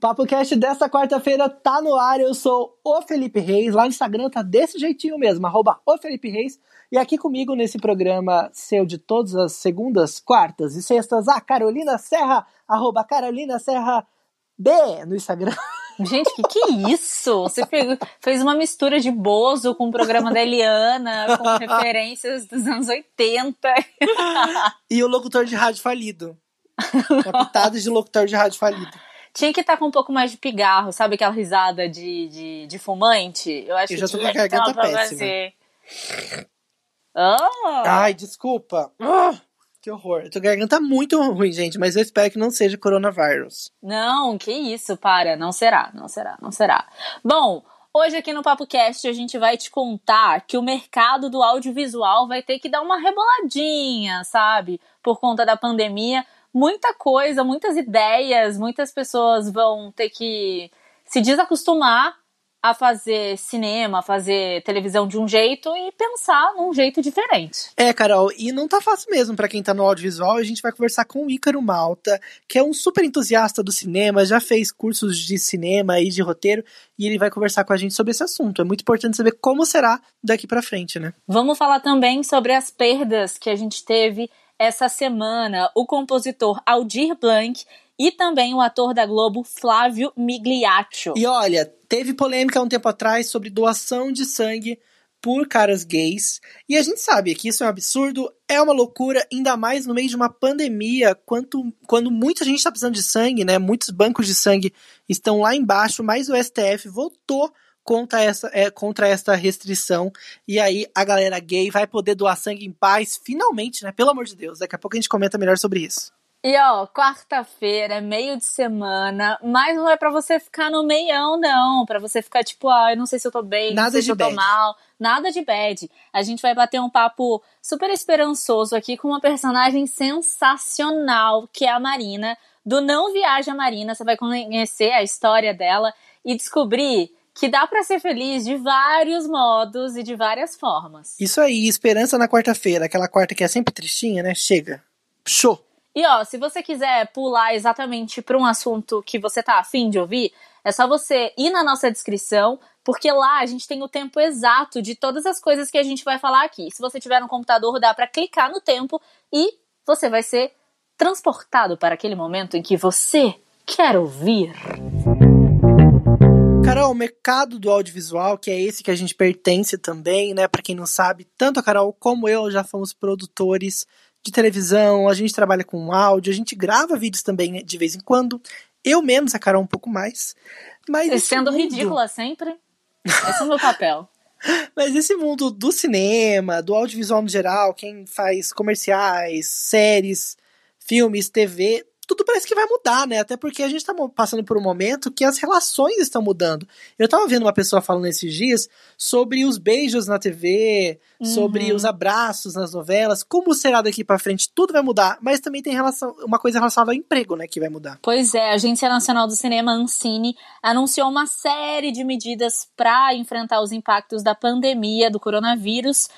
Papo Cast dessa quarta-feira tá no ar. Eu sou o Felipe Reis. Lá no Instagram tá desse jeitinho mesmo, arroba o Felipe Reis. E aqui comigo nesse programa seu de todas as segundas, quartas e sextas, a Carolina Serra, arroba Carolina Serra B no Instagram. Gente, que que é isso? Você fez uma mistura de Bozo com o programa da Eliana, com referências dos anos 80. e o locutor de rádio falido. Uma pitada de locutor de rádio falido. Tinha que estar tá com um pouco mais de pigarro, sabe aquela risada de, de, de fumante? Eu acho Eu já tô com a garganta péssima. Oh. Ai, desculpa. Oh, que horror. Eu tô garganta muito ruim, gente, mas eu espero que não seja coronavírus. Não, que isso, para. Não será, não será, não será. Bom, Hoje aqui no Papo Cast a gente vai te contar que o mercado do audiovisual vai ter que dar uma reboladinha, sabe? Por conta da pandemia, muita coisa, muitas ideias, muitas pessoas vão ter que se desacostumar a fazer cinema, a fazer televisão de um jeito e pensar num jeito diferente. É, Carol, e não tá fácil mesmo para quem tá no audiovisual. A gente vai conversar com o Ícaro Malta, que é um super entusiasta do cinema, já fez cursos de cinema e de roteiro, e ele vai conversar com a gente sobre esse assunto. É muito importante saber como será daqui para frente, né? Vamos falar também sobre as perdas que a gente teve essa semana o compositor Aldir Blanc e também o ator da Globo Flávio Migliaccio. E olha, teve polêmica há um tempo atrás sobre doação de sangue por caras gays. E a gente sabe que isso é um absurdo, é uma loucura, ainda mais no meio de uma pandemia, quanto, quando muita gente está precisando de sangue, né? Muitos bancos de sangue estão lá embaixo, mas o STF votou contra essa, é, contra essa restrição. E aí a galera gay vai poder doar sangue em paz, finalmente, né? Pelo amor de Deus. Daqui a pouco a gente comenta melhor sobre isso. E ó, quarta-feira, meio de semana, mas não é para você ficar no meião, não. para você ficar tipo, ah, eu não sei se eu tô bem, nada não sei de se eu tô bad. mal. Nada de bad. A gente vai bater um papo super esperançoso aqui com uma personagem sensacional, que é a Marina, do Não Viaja Marina. Você vai conhecer a história dela e descobrir que dá para ser feliz de vários modos e de várias formas. Isso aí, esperança na quarta-feira, aquela quarta que é sempre tristinha, né? Chega. Show. E ó, se você quiser pular exatamente para um assunto que você tá afim de ouvir, é só você ir na nossa descrição, porque lá a gente tem o tempo exato de todas as coisas que a gente vai falar aqui. Se você tiver no computador, dá para clicar no tempo e você vai ser transportado para aquele momento em que você quer ouvir. Carol, o mercado do audiovisual, que é esse que a gente pertence também, né? Para quem não sabe, tanto a Carol como eu já fomos produtores de televisão, a gente trabalha com áudio, a gente grava vídeos também né, de vez em quando. Eu menos, a Carol um pouco mais. Mas sendo mundo... ridícula sempre. Esse é o meu papel. Mas esse mundo do cinema, do audiovisual no geral, quem faz comerciais, séries, filmes, TV, tudo parece que vai mudar, né? Até porque a gente tá passando por um momento que as relações estão mudando. Eu tava vendo uma pessoa falando esses dias sobre os beijos na TV, uhum. sobre os abraços nas novelas, como será daqui para frente, tudo vai mudar, mas também tem relação, uma coisa relacionada ao emprego, né, que vai mudar. Pois é, a Agência Nacional do Cinema, Ancine, anunciou uma série de medidas para enfrentar os impactos da pandemia do coronavírus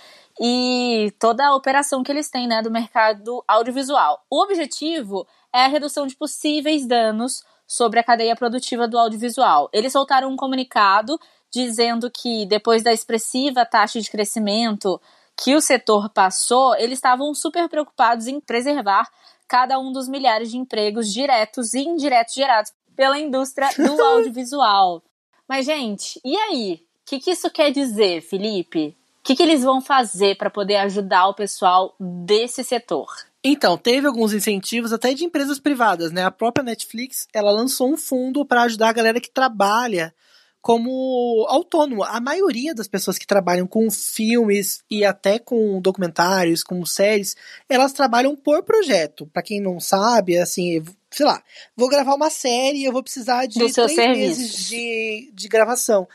e toda a operação que eles têm, né, do mercado audiovisual. O objetivo é a redução de possíveis danos sobre a cadeia produtiva do audiovisual. Eles soltaram um comunicado dizendo que depois da expressiva taxa de crescimento que o setor passou, eles estavam super preocupados em preservar cada um dos milhares de empregos diretos e indiretos gerados pela indústria do audiovisual. Mas, gente, e aí? O que, que isso quer dizer, Felipe? O que, que eles vão fazer para poder ajudar o pessoal desse setor? Então, teve alguns incentivos até de empresas privadas, né? A própria Netflix, ela lançou um fundo para ajudar a galera que trabalha como autônomo. A maioria das pessoas que trabalham com filmes e até com documentários, com séries, elas trabalham por projeto. Para quem não sabe, assim, sei lá, vou gravar uma série, eu vou precisar de três serviço. meses de, de gravação.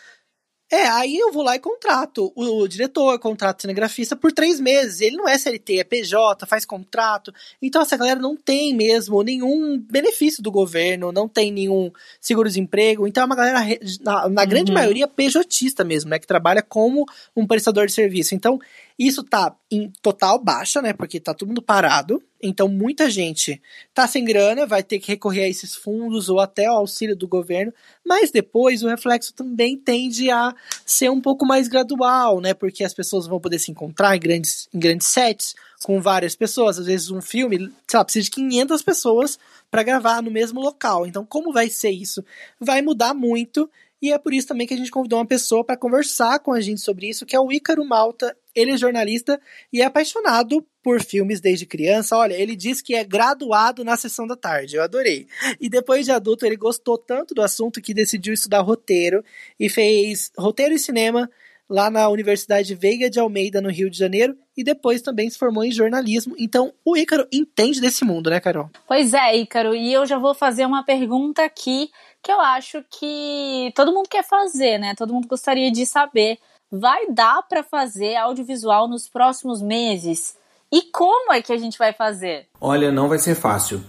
É, aí eu vou lá e contrato o, o diretor, contrato o cinegrafista por três meses. Ele não é CLT, é PJ, faz contrato. Então essa galera não tem mesmo nenhum benefício do governo, não tem nenhum seguro-desemprego. Então é uma galera, na, na grande uhum. maioria, PJista mesmo, né? Que trabalha como um prestador de serviço. Então Isso tá em total baixa, né? Porque tá todo mundo parado. Então muita gente tá sem grana, vai ter que recorrer a esses fundos ou até ao auxílio do governo. Mas depois o reflexo também tende a ser um pouco mais gradual, né? Porque as pessoas vão poder se encontrar em grandes, em grandes sets com várias pessoas. Às vezes um filme, sei lá, precisa de 500 pessoas para gravar no mesmo local. Então como vai ser isso? Vai mudar muito. E é por isso também que a gente convidou uma pessoa para conversar com a gente sobre isso, que é o Ícaro Malta. Ele é jornalista e é apaixonado por filmes desde criança. Olha, ele diz que é graduado na sessão da tarde. Eu adorei. E depois de adulto, ele gostou tanto do assunto que decidiu estudar roteiro e fez roteiro e cinema lá na Universidade Veiga de Almeida, no Rio de Janeiro, e depois também se formou em jornalismo. Então, o Ícaro entende desse mundo, né, Carol? Pois é, Ícaro, e eu já vou fazer uma pergunta aqui que eu acho que todo mundo quer fazer, né? Todo mundo gostaria de saber. Vai dar para fazer audiovisual nos próximos meses? E como é que a gente vai fazer? Olha, não vai ser fácil.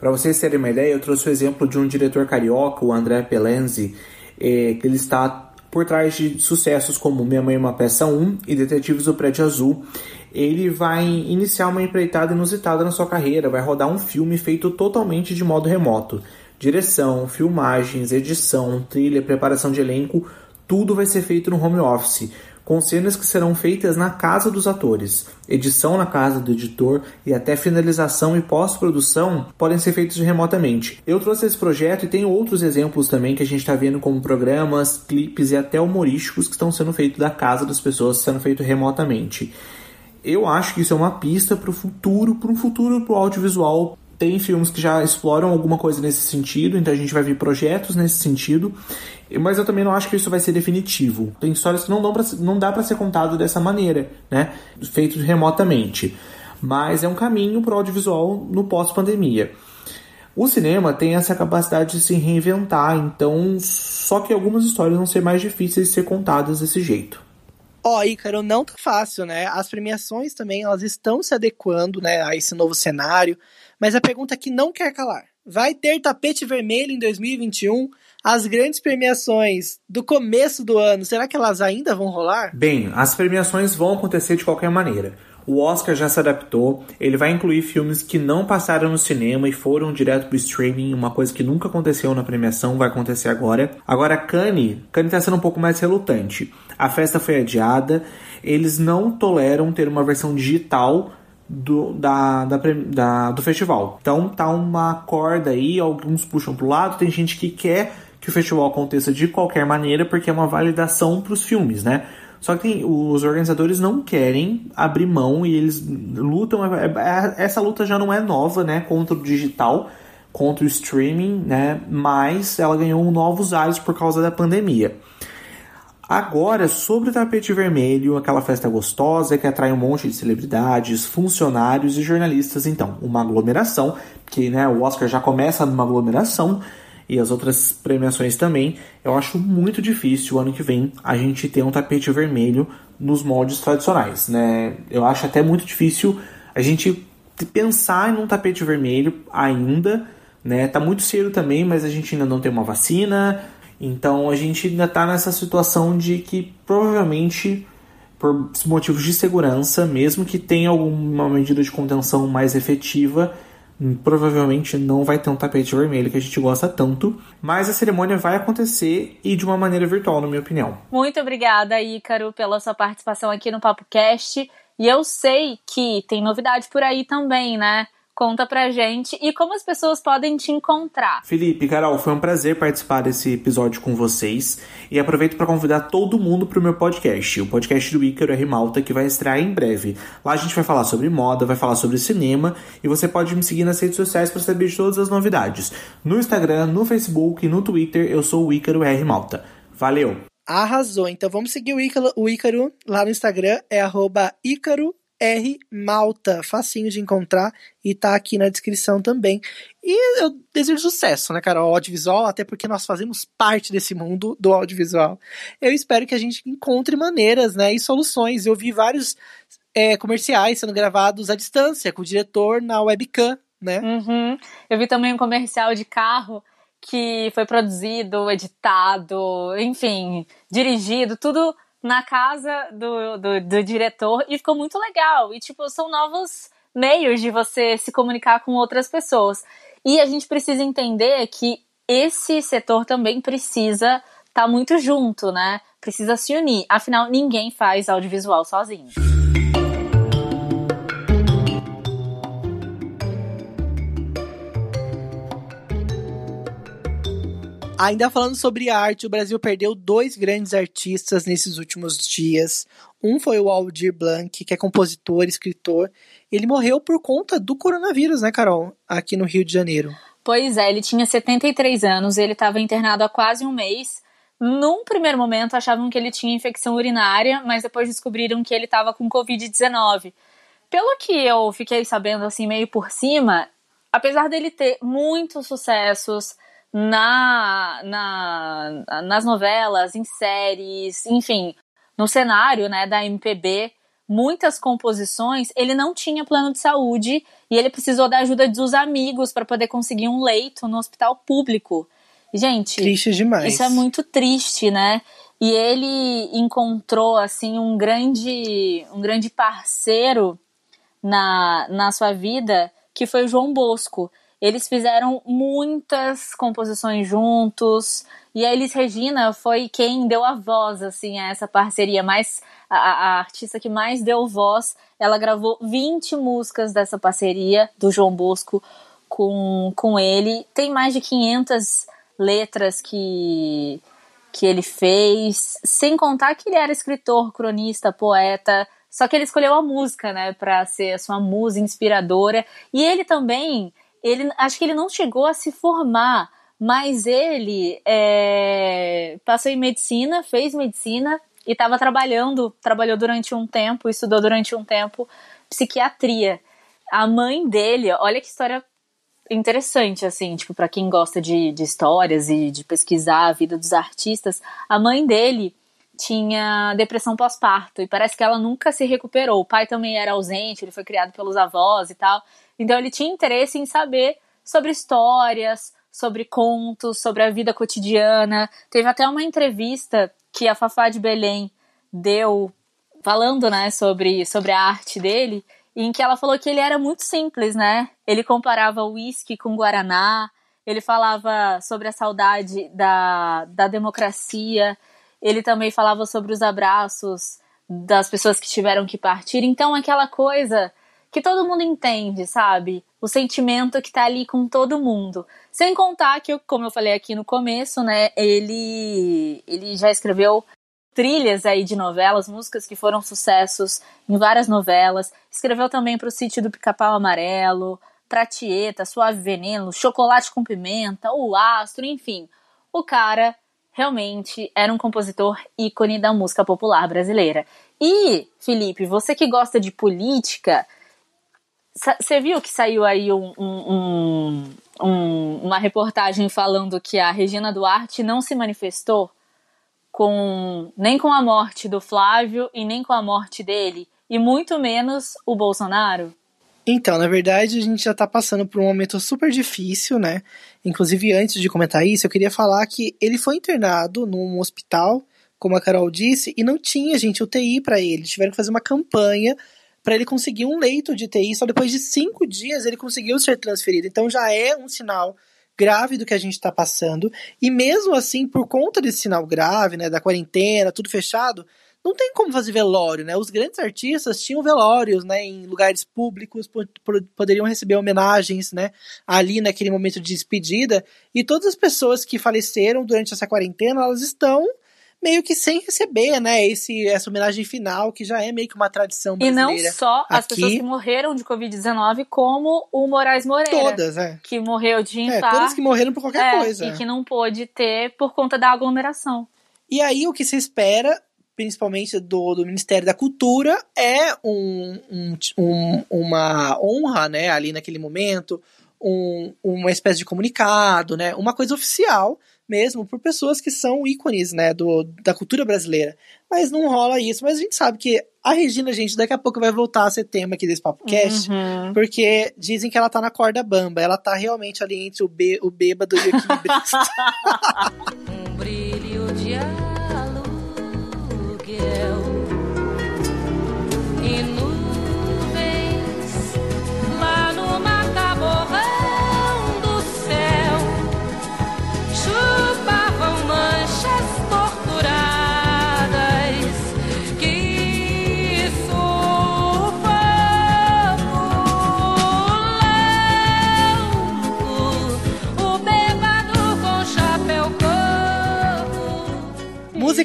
Para vocês terem uma ideia, eu trouxe o exemplo de um diretor carioca, o André Pelenzi, eh, que ele está por trás de sucessos como Minha Mãe é uma Peça 1 e Detetives do Prédio Azul. Ele vai iniciar uma empreitada inusitada na sua carreira, vai rodar um filme feito totalmente de modo remoto. Direção, filmagens, edição, trilha, preparação de elenco, tudo vai ser feito no home office com cenas que serão feitas na casa dos atores. Edição na casa do editor e até finalização e pós-produção podem ser feitos remotamente. Eu trouxe esse projeto e tem outros exemplos também que a gente está vendo como programas, clipes e até humorísticos que estão sendo feitos da casa das pessoas, sendo feito remotamente. Eu acho que isso é uma pista para o futuro, para um futuro para o audiovisual tem filmes que já exploram alguma coisa nesse sentido, então a gente vai ver projetos nesse sentido, mas eu também não acho que isso vai ser definitivo. Tem histórias que não, dão pra, não dá para ser contado dessa maneira, né? Feitos remotamente. Mas é um caminho para o audiovisual no pós-pandemia. O cinema tem essa capacidade de se reinventar, então só que algumas histórias vão ser mais difíceis de ser contadas desse jeito. Ó, oh, Ícaro, não tá fácil, né? As premiações também, elas estão se adequando, né, a esse novo cenário. Mas a pergunta que não quer calar: vai ter tapete vermelho em 2021? As grandes premiações do começo do ano, será que elas ainda vão rolar? Bem, as premiações vão acontecer de qualquer maneira. O Oscar já se adaptou, ele vai incluir filmes que não passaram no cinema e foram direto pro streaming, uma coisa que nunca aconteceu na premiação, vai acontecer agora. Agora, Cannes, Cannes tá sendo um pouco mais relutante. A festa foi adiada, eles não toleram ter uma versão digital do, da, da, da, do festival. Então tá uma corda aí, alguns puxam pro lado, tem gente que quer que o festival aconteça de qualquer maneira porque é uma validação para os filmes, né? Só que tem, os organizadores não querem abrir mão e eles lutam. É, é, essa luta já não é nova, né? Contra o digital, contra o streaming, né? Mas ela ganhou novos ares por causa da pandemia. Agora, sobre o tapete vermelho, aquela festa gostosa que atrai um monte de celebridades, funcionários e jornalistas, então, uma aglomeração, que né, o Oscar já começa numa aglomeração e as outras premiações também. Eu acho muito difícil o ano que vem a gente ter um tapete vermelho nos moldes tradicionais, né? Eu acho até muito difícil a gente pensar em um tapete vermelho ainda, né? Tá muito cedo também, mas a gente ainda não tem uma vacina, então a gente ainda está nessa situação de que provavelmente, por motivos de segurança, mesmo que tenha alguma medida de contenção mais efetiva, provavelmente não vai ter um tapete vermelho que a gente gosta tanto, mas a cerimônia vai acontecer e de uma maneira virtual, na minha opinião. Muito obrigada, Ícaro, pela sua participação aqui no Papo Cast. E eu sei que tem novidade por aí também, né? Conta pra gente e como as pessoas podem te encontrar. Felipe, Carol, foi um prazer participar desse episódio com vocês e aproveito para convidar todo mundo pro meu podcast, o podcast do Ícaro R. Malta, que vai estrear em breve. Lá a gente vai falar sobre moda, vai falar sobre cinema e você pode me seguir nas redes sociais para saber de todas as novidades. No Instagram, no Facebook e no Twitter, eu sou o Ícaro R. Malta. Valeu! Arrasou! Então vamos seguir o Ícaro, o Ícaro lá no Instagram, é arroba Ícaro R Malta, facinho de encontrar e tá aqui na descrição também. E eu desejo sucesso, né, cara, ao audiovisual, até porque nós fazemos parte desse mundo do audiovisual. Eu espero que a gente encontre maneiras, né, e soluções. Eu vi vários é, comerciais sendo gravados à distância, com o diretor na webcam, né? Uhum. Eu vi também um comercial de carro que foi produzido, editado, enfim, dirigido, tudo na casa do, do, do diretor e ficou muito legal. E, tipo, são novos meios de você se comunicar com outras pessoas. E a gente precisa entender que esse setor também precisa estar tá muito junto, né? Precisa se unir. Afinal, ninguém faz audiovisual sozinho. Ainda falando sobre arte, o Brasil perdeu dois grandes artistas nesses últimos dias. Um foi o Aldir Blanc, que é compositor, escritor. Ele morreu por conta do coronavírus, né, Carol? Aqui no Rio de Janeiro. Pois é, ele tinha 73 anos, ele estava internado há quase um mês. Num primeiro momento achavam que ele tinha infecção urinária, mas depois descobriram que ele estava com Covid-19. Pelo que eu fiquei sabendo assim meio por cima, apesar dele ter muitos sucessos, na, na, nas novelas, em séries, enfim, no cenário né, da MPB, muitas composições, ele não tinha plano de saúde e ele precisou da ajuda dos amigos para poder conseguir um leito no hospital público. Gente, triste demais. Isso é muito triste, né? E ele encontrou assim um grande um grande parceiro na, na sua vida, que foi o João Bosco. Eles fizeram muitas composições juntos. E a Elis Regina foi quem deu a voz, assim, a essa parceria. Mais, a, a artista que mais deu voz. Ela gravou 20 músicas dessa parceria do João Bosco com, com ele. Tem mais de 500 letras que, que ele fez. Sem contar que ele era escritor, cronista, poeta. Só que ele escolheu a música, né, para ser a sua musa inspiradora. E ele também ele acho que ele não chegou a se formar, mas ele é, passou em medicina, fez medicina e estava trabalhando, trabalhou durante um tempo, estudou durante um tempo psiquiatria. A mãe dele, olha que história interessante, assim, tipo, para quem gosta de, de histórias e de pesquisar a vida dos artistas, a mãe dele tinha depressão pós-parto e parece que ela nunca se recuperou. O pai também era ausente, ele foi criado pelos avós e tal. Então ele tinha interesse em saber sobre histórias, sobre contos, sobre a vida cotidiana. Teve até uma entrevista que a Fafá de Belém deu falando, né, sobre, sobre a arte dele, em que ela falou que ele era muito simples, né? Ele comparava o uísque com guaraná, ele falava sobre a saudade da, da democracia, ele também falava sobre os abraços das pessoas que tiveram que partir. Então, aquela coisa que todo mundo entende, sabe? O sentimento que tá ali com todo mundo. Sem contar que, como eu falei aqui no começo, né, ele, ele já escreveu trilhas aí de novelas, músicas que foram sucessos em várias novelas. Escreveu também para o sítio do Pica-Pau Amarelo, pra Tieta, Suave Veneno, Chocolate com Pimenta, O Astro, enfim. O cara realmente era um compositor ícone da música popular brasileira. E, Felipe, você que gosta de política, você viu que saiu aí um, um, um, uma reportagem falando que a Regina Duarte não se manifestou com nem com a morte do Flávio e nem com a morte dele, e muito menos o Bolsonaro? Então, na verdade, a gente já tá passando por um momento super difícil, né? Inclusive, antes de comentar isso, eu queria falar que ele foi internado num hospital, como a Carol disse, e não tinha, gente, UTI para ele. Tiveram que fazer uma campanha para ele conseguir um leito de TI. Só depois de cinco dias ele conseguiu ser transferido. Então já é um sinal grave do que a gente está passando. E mesmo assim, por conta desse sinal grave, né, da quarentena, tudo fechado, não tem como fazer velório, né? Os grandes artistas tinham velórios, né, em lugares públicos, poderiam receber homenagens, né, ali naquele momento de despedida. E todas as pessoas que faleceram durante essa quarentena, elas estão meio que sem receber, né, esse, essa homenagem final, que já é meio que uma tradição brasileira. E não só as pessoas que morreram de Covid-19, como o Moraes Moreira. Todas, é. Que morreu de infarto. É, todas que morreram por qualquer é, coisa. E que não pôde ter por conta da aglomeração. E aí, o que se espera, principalmente do, do Ministério da Cultura, é um, um, um uma honra, né, ali naquele momento, um, uma espécie de comunicado, né, uma coisa oficial, mesmo por pessoas que são ícones, né, do, da cultura brasileira. Mas não rola isso. Mas a gente sabe que a Regina, gente, daqui a pouco vai voltar a ser tema aqui desse podcast, uhum. porque dizem que ela tá na corda bamba. Ela tá realmente ali entre o, bê, o bêbado e o equilibrista. um brilho de aluguel. E no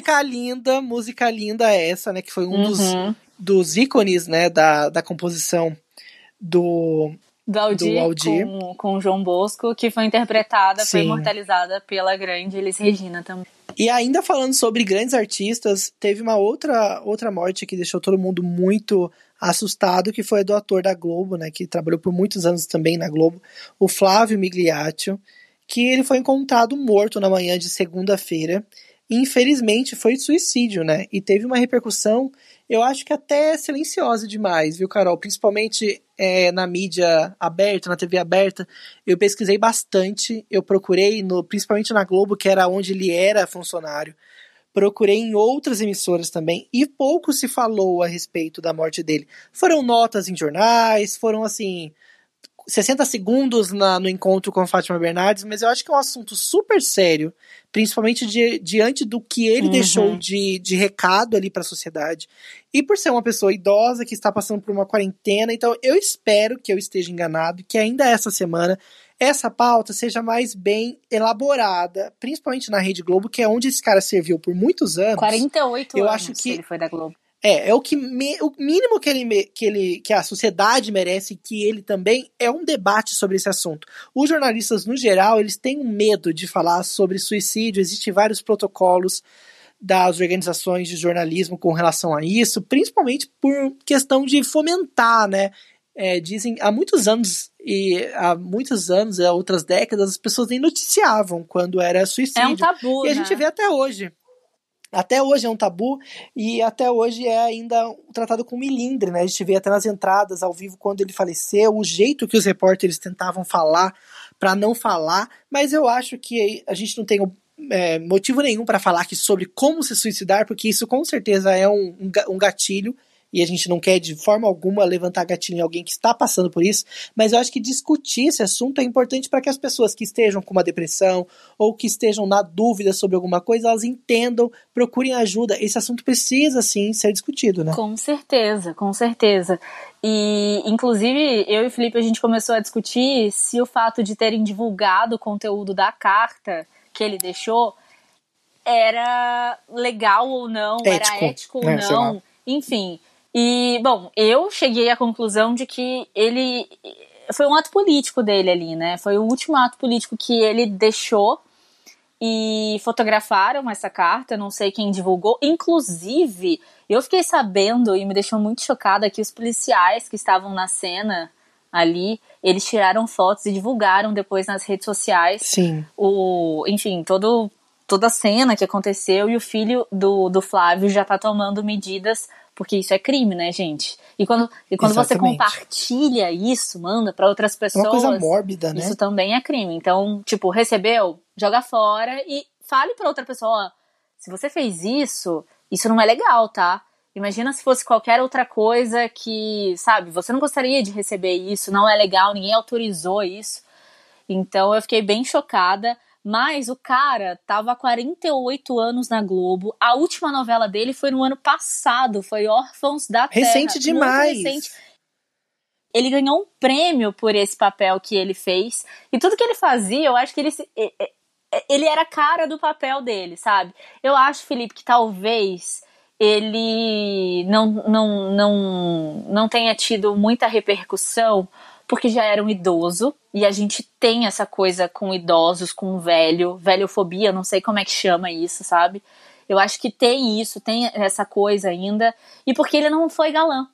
música linda, música linda essa, né? Que foi um uhum. dos, dos ícones, né? Da, da composição do, do Aldir, do Aldir. Com, com o João Bosco, que foi interpretada, Sim. foi imortalizada pela grande Elis Regina também. E ainda falando sobre grandes artistas, teve uma outra, outra morte que deixou todo mundo muito assustado, que foi a do ator da Globo, né, que trabalhou por muitos anos também na Globo, o Flávio Migliaccio, que ele foi encontrado morto na manhã de segunda-feira. Infelizmente foi suicídio, né? E teve uma repercussão, eu acho que até silenciosa demais, viu, Carol? Principalmente é, na mídia aberta, na TV aberta. Eu pesquisei bastante, eu procurei, no, principalmente na Globo, que era onde ele era funcionário procurei em outras emissoras também e pouco se falou a respeito da morte dele. Foram notas em jornais, foram assim 60 segundos na, no encontro com a Fátima Bernardes, mas eu acho que é um assunto super sério, principalmente de, diante do que ele uhum. deixou de, de recado ali para a sociedade. E por ser uma pessoa idosa que está passando por uma quarentena, então eu espero que eu esteja enganado, que ainda essa semana essa pauta seja mais bem elaborada, principalmente na Rede Globo, que é onde esse cara serviu por muitos anos. 48 eu anos acho que ele foi da Globo. É, é o que me, o mínimo que ele, que ele que a sociedade merece que ele também é um debate sobre esse assunto. Os jornalistas no geral, eles têm um medo de falar sobre suicídio, existem vários protocolos das organizações de jornalismo com relação a isso, principalmente por questão de fomentar, né, é, dizem há muitos anos e há muitos anos, há outras décadas, as pessoas nem noticiavam quando era suicídio. É um tabu. E a né? gente vê até hoje. Até hoje é um tabu e até hoje é ainda tratado com milindre, né? A gente vê até nas entradas ao vivo quando ele faleceu, o jeito que os repórteres tentavam falar para não falar, mas eu acho que a gente não tem é, motivo nenhum para falar aqui sobre como se suicidar, porque isso com certeza é um, um gatilho e a gente não quer de forma alguma levantar gatilho em alguém que está passando por isso, mas eu acho que discutir esse assunto é importante para que as pessoas que estejam com uma depressão ou que estejam na dúvida sobre alguma coisa, elas entendam, procurem ajuda. Esse assunto precisa sim ser discutido, né? Com certeza, com certeza. E, inclusive, eu e o Felipe, a gente começou a discutir se o fato de terem divulgado o conteúdo da carta que ele deixou era legal ou não, ético, era ético ou né, não. Enfim, e, bom, eu cheguei à conclusão de que ele. Foi um ato político dele ali, né? Foi o último ato político que ele deixou e fotografaram essa carta, não sei quem divulgou. Inclusive, eu fiquei sabendo e me deixou muito chocada que os policiais que estavam na cena ali, eles tiraram fotos e divulgaram depois nas redes sociais. Sim. O, enfim, todo toda a cena que aconteceu e o filho do, do Flávio já tá tomando medidas porque isso é crime, né, gente? E quando, e quando você compartilha isso, manda para outras pessoas. É uma coisa mórbida, né? Isso também é crime. Então, tipo, recebeu, joga fora e fale para outra pessoa: ó, se você fez isso, isso não é legal, tá? Imagina se fosse qualquer outra coisa que, sabe, você não gostaria de receber isso, não é legal, ninguém autorizou isso. Então eu fiquei bem chocada. Mas o cara tava há 48 anos na Globo. A última novela dele foi no ano passado, foi Órfãos da Terra. Recente demais. Recente. Ele ganhou um prêmio por esse papel que ele fez. E tudo que ele fazia, eu acho que ele ele era cara do papel dele, sabe? Eu acho, Felipe, que talvez ele não, não, não, não tenha tido muita repercussão porque já era um idoso e a gente tem essa coisa com idosos, com velho, velhofobia, não sei como é que chama isso, sabe? Eu acho que tem isso, tem essa coisa ainda, e porque ele não foi galã.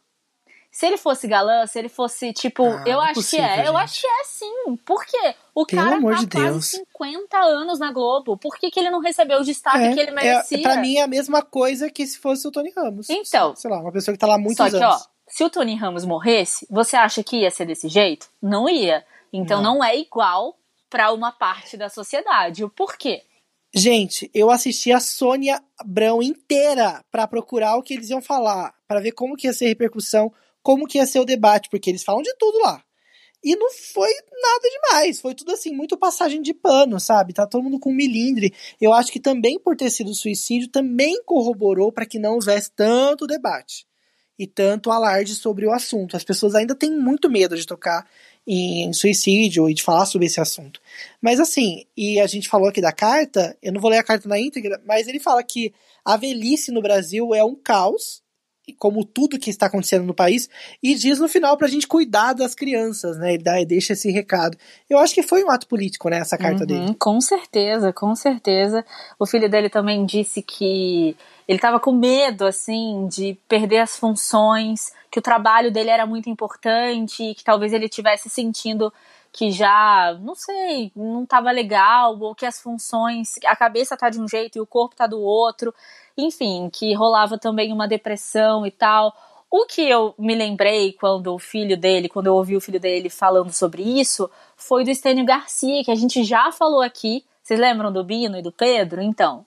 Se ele fosse galã, se ele fosse tipo, ah, eu é acho possível, que é, gente. eu acho que é sim. Por quê? O Pelo cara amor tá de quase Deus. 50 anos na Globo. Por que, que ele não recebeu o destaque é, que ele merecia? É, pra mim é a mesma coisa que se fosse o Tony Ramos. Então. Sei lá, uma pessoa que tá lá há muitos só que, anos. Ó, se o Tony Ramos morresse, você acha que ia ser desse jeito? Não ia. Então não, não é igual para uma parte da sociedade. O porquê? Gente, eu assisti a Sônia Abrão inteira para procurar o que eles iam falar, para ver como que ia ser a repercussão, como que ia ser o debate, porque eles falam de tudo lá. E não foi nada demais, foi tudo assim, muito passagem de pano, sabe? Tá todo mundo com milindre. Eu acho que também por ter sido suicídio, também corroborou para que não houvesse tanto debate e tanto alarde sobre o assunto. As pessoas ainda têm muito medo de tocar em suicídio e de falar sobre esse assunto. Mas assim, e a gente falou aqui da carta, eu não vou ler a carta na íntegra, mas ele fala que a velhice no Brasil é um caos, como tudo que está acontecendo no país, e diz no final pra gente cuidar das crianças, né? Ele dá, deixa esse recado. Eu acho que foi um ato político, né, essa carta uhum, dele. Com certeza, com certeza. O filho dele também disse que ele estava com medo, assim, de perder as funções, que o trabalho dele era muito importante, que talvez ele tivesse sentindo que já, não sei, não estava legal, ou que as funções, a cabeça tá de um jeito e o corpo tá do outro, enfim, que rolava também uma depressão e tal. O que eu me lembrei quando o filho dele, quando eu ouvi o filho dele falando sobre isso, foi do Estênio Garcia, que a gente já falou aqui. Vocês lembram do Bino e do Pedro? Então,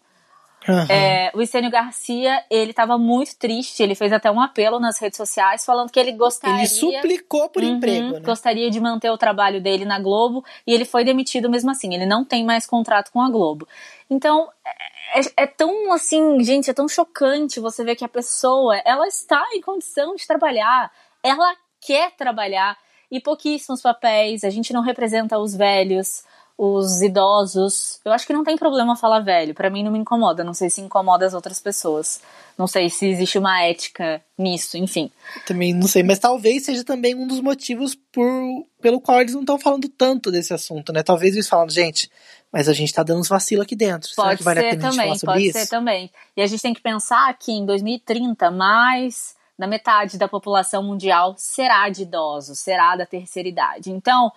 Uhum. É, o Estênio Garcia, ele estava muito triste, ele fez até um apelo nas redes sociais falando que ele gostaria... Ele suplicou por uhum, emprego, né? Gostaria de manter o trabalho dele na Globo e ele foi demitido mesmo assim, ele não tem mais contrato com a Globo. Então, é, é, é tão assim, gente, é tão chocante você ver que a pessoa, ela está em condição de trabalhar, ela quer trabalhar e pouquíssimos papéis, a gente não representa os velhos, os idosos. Eu acho que não tem problema falar velho. Para mim não me incomoda. Não sei se incomoda as outras pessoas. Não sei se existe uma ética nisso, enfim. Também não sei, mas talvez seja também um dos motivos por, pelo qual eles não estão falando tanto desse assunto, né? Talvez eles falam, gente, mas a gente tá dando uns vacilos aqui dentro. Pode Será que vale ser a pena também, falar sobre pode isso? ser também. E a gente tem que pensar que em 2030, mais da metade da população mundial será de idosos, será da terceira idade. Então,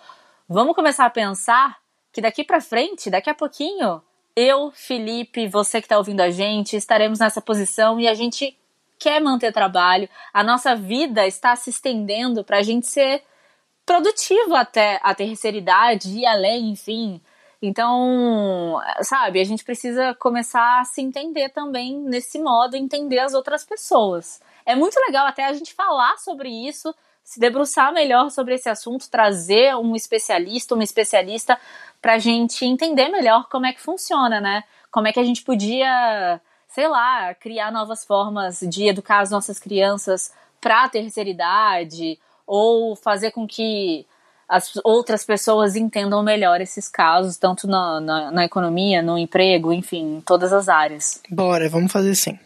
vamos começar a pensar que daqui para frente, daqui a pouquinho, eu, Felipe, você que está ouvindo a gente, estaremos nessa posição e a gente quer manter trabalho. A nossa vida está se estendendo para a gente ser produtivo até a terceira idade e além, enfim. Então, sabe, a gente precisa começar a se entender também nesse modo, entender as outras pessoas. É muito legal até a gente falar sobre isso, se debruçar melhor sobre esse assunto, trazer um especialista, uma especialista para a gente entender melhor como é que funciona, né? Como é que a gente podia, sei lá, criar novas formas de educar as nossas crianças para a terceira idade, ou fazer com que as outras pessoas entendam melhor esses casos, tanto na, na, na economia, no emprego, enfim, em todas as áreas. Bora, vamos fazer sim.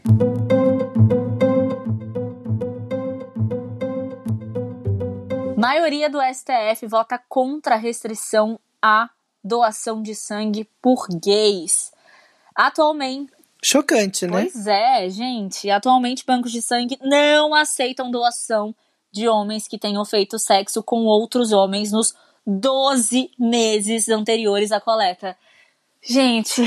Maioria do STF vota contra a restrição à doação de sangue por gays. Atualmente. Chocante, né? Pois é, gente. Atualmente, bancos de sangue não aceitam doação de homens que tenham feito sexo com outros homens nos 12 meses anteriores à coleta. Gente,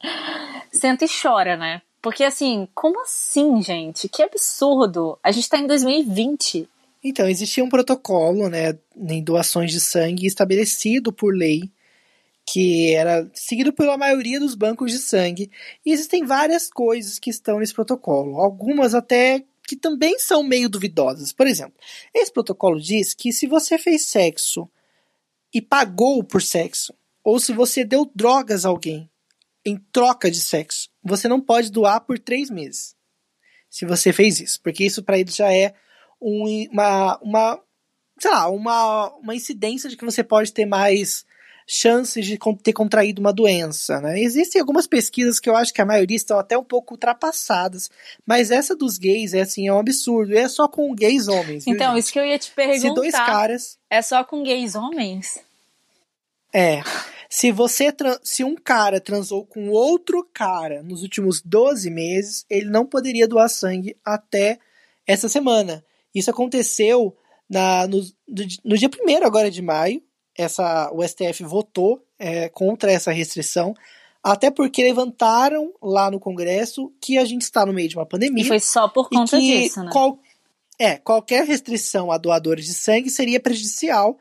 senta e chora, né? Porque assim, como assim, gente? Que absurdo! A gente tá em 2020. Então, existia um protocolo, né, em doações de sangue estabelecido por lei, que era seguido pela maioria dos bancos de sangue. E existem várias coisas que estão nesse protocolo, algumas até que também são meio duvidosas. Por exemplo, esse protocolo diz que se você fez sexo e pagou por sexo, ou se você deu drogas a alguém em troca de sexo, você não pode doar por três meses. Se você fez isso, porque isso para eles já é um, uma, uma, sei lá, uma, uma incidência de que você pode ter mais chances de ter contraído uma doença. Né? Existem algumas pesquisas que eu acho que a maioria estão até um pouco ultrapassadas, mas essa dos gays é assim, é um absurdo. E é só com gays homens. Então, isso que eu ia te perguntar. Se dois caras. É só com gays homens? É. Se você se um cara transou com outro cara nos últimos 12 meses, ele não poderia doar sangue até essa semana. Isso aconteceu na, no, no dia 1 agora de maio. Essa, o STF votou é, contra essa restrição, até porque levantaram lá no Congresso que a gente está no meio de uma pandemia. E foi só por conta disso, né? Qual, é, qualquer restrição a doadores de sangue seria prejudicial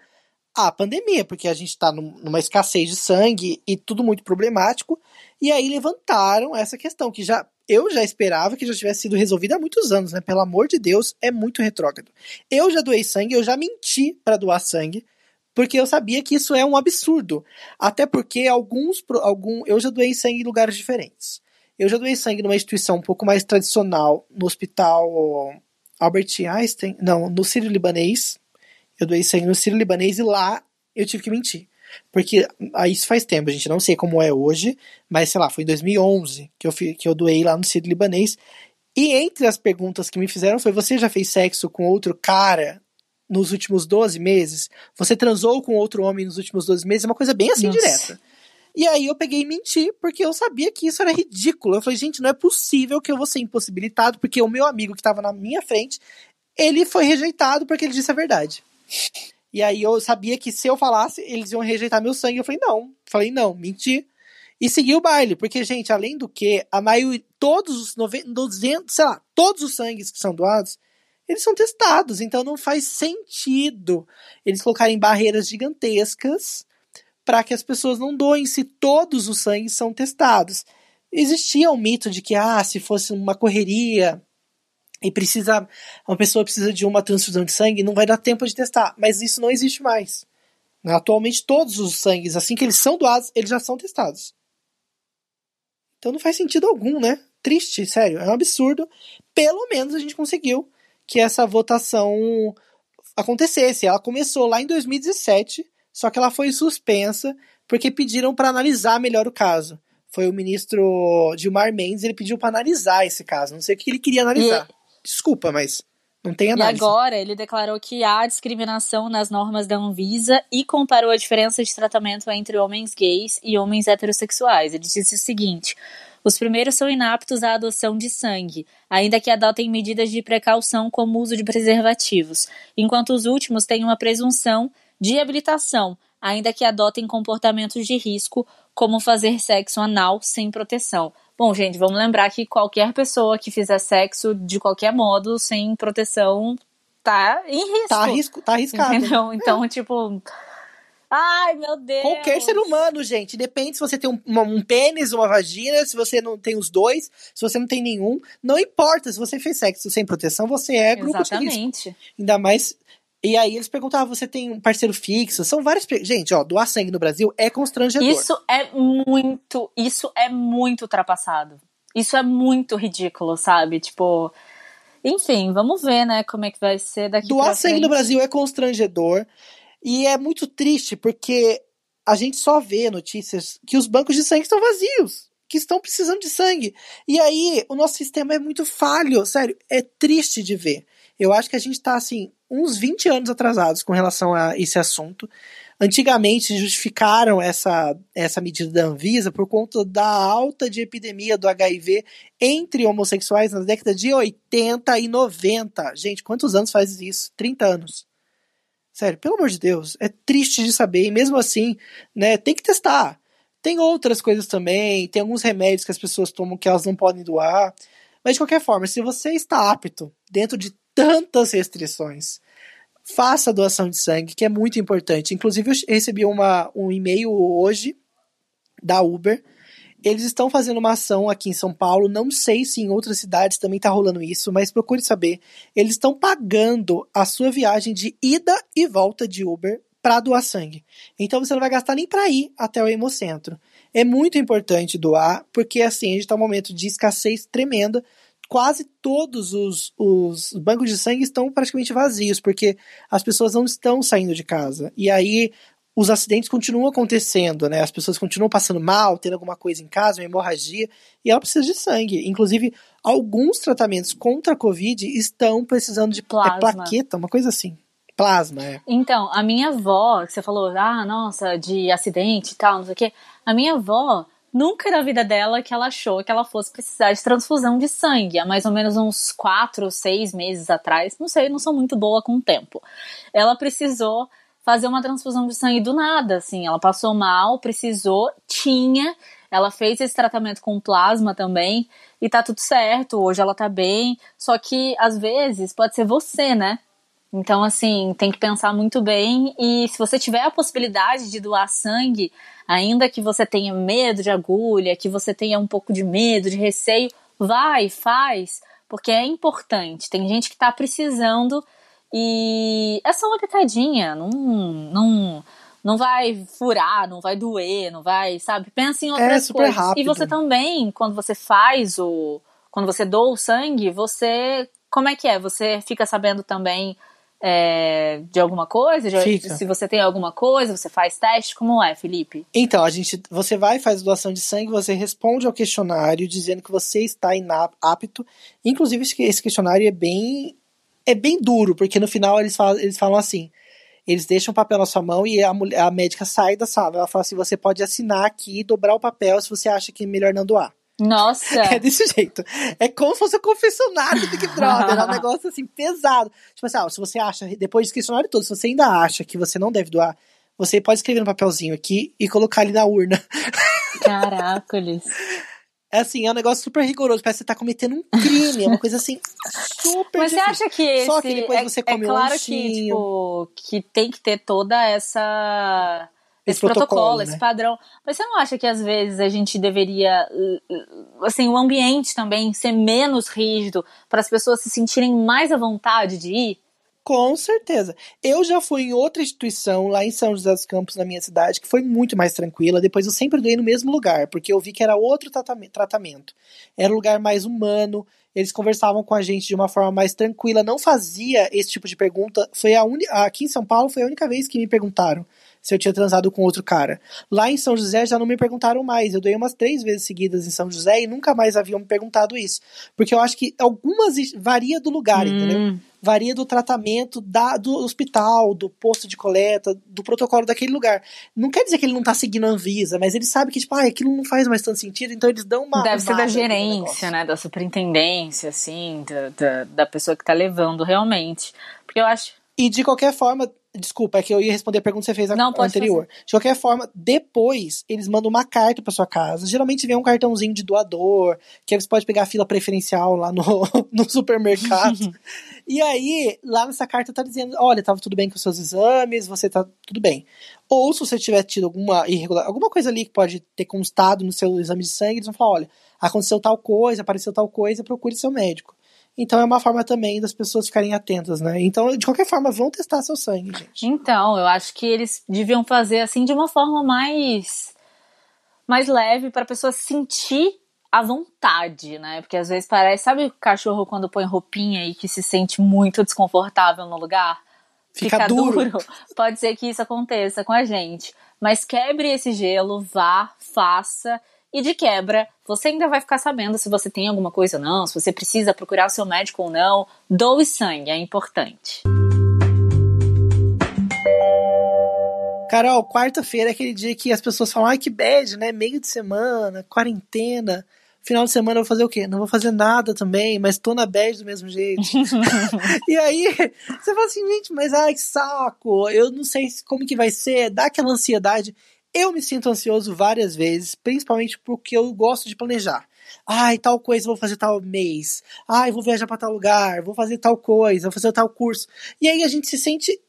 à pandemia, porque a gente está numa escassez de sangue e tudo muito problemático. E aí levantaram essa questão, que já eu já esperava que já tivesse sido resolvida há muitos anos, né? Pelo amor de Deus, é muito retrógrado. Eu já doei sangue, eu já menti para doar sangue, porque eu sabia que isso é um absurdo. Até porque alguns, algum, eu já doei sangue em lugares diferentes. Eu já doei sangue numa instituição um pouco mais tradicional, no hospital Albert Einstein, não, no Sírio Libanês. Eu doei sangue no Sírio Libanês e lá eu tive que mentir. Porque aí isso faz tempo, a gente não sei como é hoje, mas sei lá, foi em 2011 que eu, que eu doei lá no Sírio Libanês. E entre as perguntas que me fizeram foi: você já fez sexo com outro cara nos últimos 12 meses? Você transou com outro homem nos últimos 12 meses? É uma coisa bem assim Nossa. direta. E aí eu peguei e menti, porque eu sabia que isso era ridículo. Eu falei, gente, não é possível que eu vou ser impossibilitado, porque o meu amigo que estava na minha frente, ele foi rejeitado porque ele disse a verdade. E aí eu sabia que se eu falasse, eles iam rejeitar meu sangue. Eu falei, não. Falei, não, menti. E segui o baile, porque, gente, além do que, a maioria, todos os 90, 200, sei lá, todos os sangues que são doados, eles são testados. Então não faz sentido eles colocarem barreiras gigantescas para que as pessoas não doem se todos os sangues são testados. Existia um mito de que, ah, se fosse uma correria e precisa uma pessoa precisa de uma transfusão de sangue, não vai dar tempo de testar. Mas isso não existe mais. Atualmente, todos os sangues, assim que eles são doados, eles já são testados. Então não faz sentido algum, né? Triste, sério, é um absurdo. Pelo menos a gente conseguiu que essa votação acontecesse. Ela começou lá em 2017, só que ela foi suspensa porque pediram para analisar melhor o caso. Foi o ministro Gilmar Mendes, ele pediu para analisar esse caso. Não sei o que ele queria analisar. E Desculpa, mas não tem análise. E agora ele declarou que há discriminação nas normas da Anvisa e comparou a diferença de tratamento entre homens gays e homens heterossexuais. Ele disse o seguinte: os primeiros são inaptos à adoção de sangue, ainda que adotem medidas de precaução como o uso de preservativos, enquanto os últimos têm uma presunção de habilitação, ainda que adotem comportamentos de risco, como fazer sexo anal sem proteção. Bom, gente, vamos lembrar que qualquer pessoa que fizer sexo de qualquer modo, sem proteção, tá em risco. Tá, risco, tá arriscado. Entendeu? Então, tipo. Ai, meu Deus! Qualquer ser humano, gente. Depende se você tem um, um pênis, uma vagina, se você não tem os dois, se você não tem nenhum. Não importa, se você fez sexo sem proteção, você é grupo Exatamente. de risco. Ainda mais e aí eles perguntavam, você tem um parceiro fixo? São várias. Gente, ó, doar sangue no Brasil é constrangedor. Isso é muito. Isso é muito ultrapassado. Isso é muito ridículo, sabe? Tipo. Enfim, vamos ver, né, como é que vai ser daqui Doar sangue no Brasil é constrangedor. E é muito triste, porque a gente só vê notícias que os bancos de sangue estão vazios. Que estão precisando de sangue. E aí, o nosso sistema é muito falho. Sério, é triste de ver. Eu acho que a gente está assim, uns 20 anos atrasados com relação a esse assunto. Antigamente justificaram essa, essa medida da Anvisa por conta da alta de epidemia do HIV entre homossexuais na década de 80 e 90. Gente, quantos anos faz isso? 30 anos. Sério, pelo amor de Deus, é triste de saber, e mesmo assim, né, tem que testar. Tem outras coisas também, tem alguns remédios que as pessoas tomam que elas não podem doar. Mas de qualquer forma, se você está apto dentro de tantas restrições. Faça a doação de sangue, que é muito importante. Inclusive, eu recebi uma, um e-mail hoje da Uber. Eles estão fazendo uma ação aqui em São Paulo. Não sei se em outras cidades também está rolando isso, mas procure saber. Eles estão pagando a sua viagem de ida e volta de Uber para doar sangue. Então você não vai gastar nem para ir até o Hemocentro. É muito importante doar, porque assim, a gente está num momento de escassez tremenda quase todos os, os bancos de sangue estão praticamente vazios, porque as pessoas não estão saindo de casa. E aí os acidentes continuam acontecendo, né? As pessoas continuam passando mal, tendo alguma coisa em casa, uma hemorragia, e ela precisa de sangue. Inclusive, alguns tratamentos contra a Covid estão precisando de é Plasma. É plaqueta, uma coisa assim. Plasma, é. Então, a minha avó, que você falou, ah, nossa, de acidente e tal, não sei o quê. A minha avó, Nunca na vida dela que ela achou que ela fosse precisar de transfusão de sangue. Há mais ou menos uns quatro, seis meses atrás. Não sei, não sou muito boa com o tempo. Ela precisou fazer uma transfusão de sangue do nada, assim. Ela passou mal, precisou, tinha. Ela fez esse tratamento com plasma também e tá tudo certo. Hoje ela tá bem. Só que às vezes pode ser você, né? Então, assim, tem que pensar muito bem. E se você tiver a possibilidade de doar sangue, ainda que você tenha medo de agulha, que você tenha um pouco de medo, de receio, vai, faz, porque é importante. Tem gente que está precisando e é só uma pitadinha, não, não, não vai furar, não vai doer, não vai, sabe? Pensa em é outras é coisas. Rápido. E você também, quando você faz o. Quando você doa o sangue, você. Como é que é? Você fica sabendo também é, de alguma coisa? De, se você tem alguma coisa, você faz teste? Como é, Felipe? Então, a gente, você vai faz doação de sangue, você responde ao questionário dizendo que você está inapto. Inclusive, esse questionário é bem é bem duro, porque no final eles falam, eles falam assim: eles deixam o papel na sua mão e a, mulher, a médica sai da sala. Ela fala assim: você pode assinar aqui e dobrar o papel se você acha que é melhor não doar. Nossa! É desse jeito. É como se fosse o confessionário do Big Brother. É um negócio assim pesado. Tipo assim, ah, se você acha, depois desse questionário todo, se você ainda acha que você não deve doar, você pode escrever no papelzinho aqui e colocar ali na urna. Caracoles. É assim, é um negócio super rigoroso. Parece que você tá cometendo um crime. É uma coisa assim, super Mas você difícil. acha que esse. Só que depois é, você é come um claro que, lanchinho. tipo, que tem que ter toda essa. Esse Esse, protocolo, protocolo, né? esse padrão. Mas você não acha que às vezes a gente deveria, uh, uh, assim, o ambiente também ser menos rígido para as pessoas se sentirem mais à vontade de ir? Com certeza. Eu já fui em outra instituição lá em São José dos Campos, na minha cidade, que foi muito mais tranquila. Depois eu sempre doei no mesmo lugar, porque eu vi que era outro tratame- tratamento. Era um lugar mais humano. Eles conversavam com a gente de uma forma mais tranquila. Não fazia esse tipo de pergunta. Foi a uni... Aqui em São Paulo foi a única vez que me perguntaram se eu tinha transado com outro cara. Lá em São José já não me perguntaram mais. Eu doei umas três vezes seguidas em São José e nunca mais haviam me perguntado isso. Porque eu acho que algumas varia do lugar, entendeu? Hum, varia do tratamento da, do hospital, do posto de coleta, do protocolo daquele lugar. Não quer dizer que ele não tá seguindo a Anvisa, mas ele sabe que, tipo, ah, aquilo não faz mais tanto sentido, então eles dão uma. Deve ser da gerência, né? Da superintendência, assim, da, da, da pessoa que tá levando realmente. Porque eu acho. E de qualquer forma, desculpa, é que eu ia responder a pergunta que você fez Não, anterior. De qualquer forma, depois eles mandam uma carta pra sua casa. Geralmente vem um cartãozinho de doador, que aí você pode pegar a fila preferencial lá no, no supermercado. e aí, lá nessa carta tá dizendo: olha, tava tudo bem com os seus exames, você tá tudo bem. Ou se você tiver tido alguma irregular, alguma coisa ali que pode ter constado no seu exame de sangue, eles vão falar: olha, aconteceu tal coisa, apareceu tal coisa, procure seu médico. Então é uma forma também das pessoas ficarem atentas, né? Então, de qualquer forma, vão testar seu sangue, gente. Então, eu acho que eles deviam fazer assim de uma forma mais mais leve para a pessoa sentir a vontade, né? Porque às vezes parece, sabe o cachorro quando põe roupinha e que se sente muito desconfortável no lugar? Fica duro. Pode ser que isso aconteça com a gente. Mas quebre esse gelo, vá, faça. E de quebra, você ainda vai ficar sabendo se você tem alguma coisa ou não, se você precisa procurar o seu médico ou não. Doe sangue, é importante. Carol, quarta-feira é aquele dia que as pessoas falam, ai que bad, né? Meio de semana, quarentena. Final de semana eu vou fazer o quê? Não vou fazer nada também, mas tô na bad do mesmo jeito. e aí, você fala assim, gente, mas ai que saco, eu não sei se- como que vai ser, dá aquela ansiedade. Eu me sinto ansioso várias vezes, principalmente porque eu gosto de planejar. Ai, tal coisa vou fazer tal mês. Ai, vou viajar pra tal lugar, vou fazer tal coisa, vou fazer tal curso. E aí a gente se sente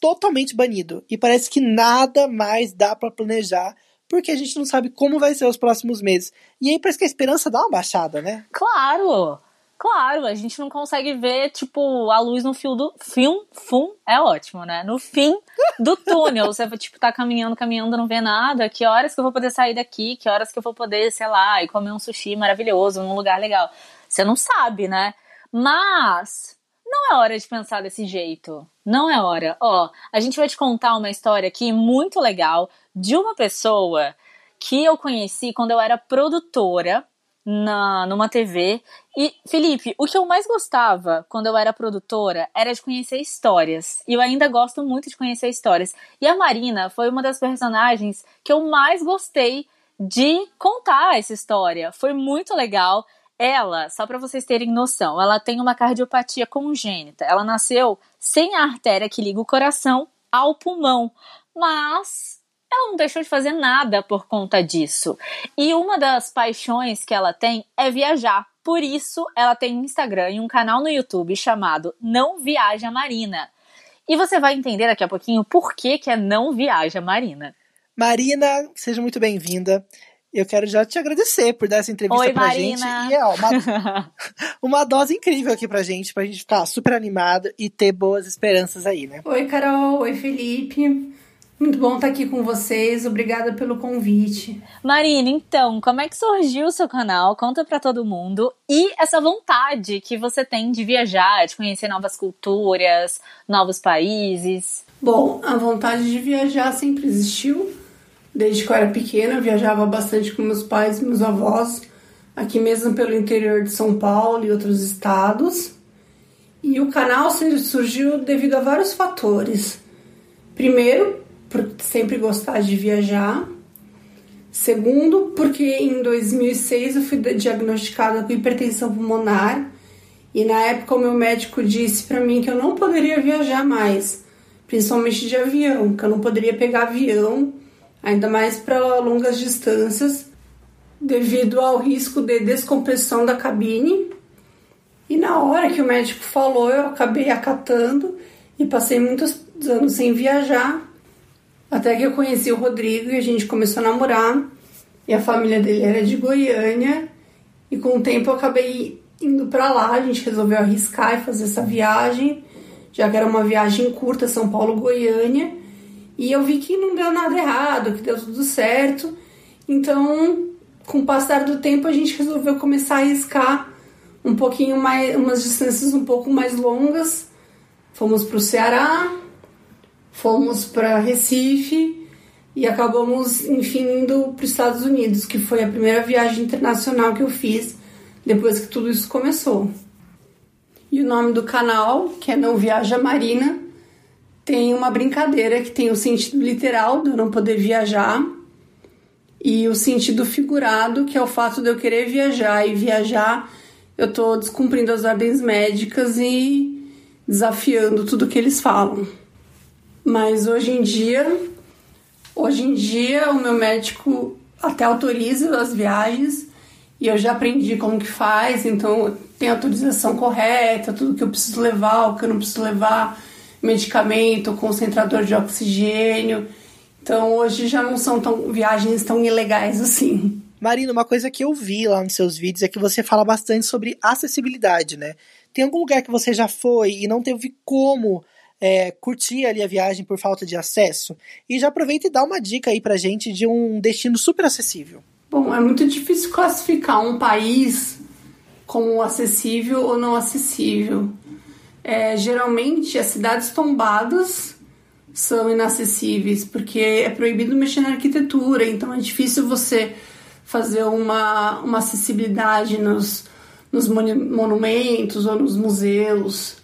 totalmente banido. E parece que nada mais dá pra planejar, porque a gente não sabe como vai ser os próximos meses. E aí parece que a esperança dá uma baixada, né? Claro! Claro, a gente não consegue ver, tipo, a luz no fio do. Fim, fum, é ótimo, né? No fim do túnel. Você, tipo, tá caminhando, caminhando, não vê nada. Que horas que eu vou poder sair daqui? Que horas que eu vou poder, sei lá, e comer um sushi maravilhoso num lugar legal? Você não sabe, né? Mas não é hora de pensar desse jeito. Não é hora. Ó, a gente vai te contar uma história aqui muito legal de uma pessoa que eu conheci quando eu era produtora na, numa TV. E, Felipe, o que eu mais gostava quando eu era produtora era de conhecer histórias. E eu ainda gosto muito de conhecer histórias. E a Marina foi uma das personagens que eu mais gostei de contar essa história. Foi muito legal. Ela, só para vocês terem noção, ela tem uma cardiopatia congênita. Ela nasceu sem a artéria que liga o coração ao pulmão. Mas ela não deixou de fazer nada por conta disso. E uma das paixões que ela tem é viajar. Por isso, ela tem um Instagram e um canal no YouTube chamado Não Viaja Marina. E você vai entender daqui a pouquinho por que, que é Não Viaja Marina. Marina, seja muito bem-vinda. Eu quero já te agradecer por dar essa entrevista Oi, pra Marina. gente. E é ó, uma, uma dose incrível aqui pra gente, pra gente ficar super animado e ter boas esperanças aí, né? Oi, Carol. Oi, Felipe. Muito bom estar aqui com vocês. Obrigada pelo convite. Marina, então, como é que surgiu o seu canal? Conta para todo mundo. E essa vontade que você tem de viajar, de conhecer novas culturas, novos países. Bom, a vontade de viajar sempre existiu. Desde que eu era pequena, eu viajava bastante com meus pais e meus avós, aqui mesmo pelo interior de São Paulo e outros estados. E o canal surgiu devido a vários fatores. Primeiro, por sempre gostar de viajar. Segundo, porque em 2006 eu fui diagnosticada com hipertensão pulmonar e na época o meu médico disse para mim que eu não poderia viajar mais, principalmente de avião, que eu não poderia pegar avião, ainda mais para longas distâncias, devido ao risco de descompressão da cabine. E na hora que o médico falou, eu acabei acatando e passei muitos anos sem viajar até que eu conheci o Rodrigo e a gente começou a namorar. E a família dele era de Goiânia. E com o tempo eu acabei indo para lá. A gente resolveu arriscar e fazer essa viagem, já que era uma viagem curta, São Paulo-Goiânia. E eu vi que não deu nada errado, que deu tudo certo. Então, com o passar do tempo, a gente resolveu começar a arriscar um pouquinho mais, umas distâncias um pouco mais longas. Fomos para o Ceará, fomos para Recife e acabamos, enfim, indo para os Estados Unidos, que foi a primeira viagem internacional que eu fiz depois que tudo isso começou. E o nome do canal, que é Não Viaja Marina, tem uma brincadeira que tem o sentido literal de eu não poder viajar e o sentido figurado, que é o fato de eu querer viajar e viajar, eu tô descumprindo as ordens médicas e desafiando tudo que eles falam. Mas hoje em dia, hoje em dia o meu médico até autoriza as viagens e eu já aprendi como que faz, então tem autorização correta, tudo que eu preciso levar, o que eu não preciso levar, medicamento, concentrador de oxigênio. Então hoje já não são tão viagens tão ilegais assim. Marina, uma coisa que eu vi lá nos seus vídeos é que você fala bastante sobre acessibilidade, né? Tem algum lugar que você já foi e não teve como é, curtir ali a viagem por falta de acesso. E já aproveita e dá uma dica aí pra gente de um destino super acessível. Bom, é muito difícil classificar um país como acessível ou não acessível. É, geralmente, as cidades tombadas são inacessíveis porque é proibido mexer na arquitetura, então é difícil você fazer uma, uma acessibilidade nos, nos monumentos ou nos museus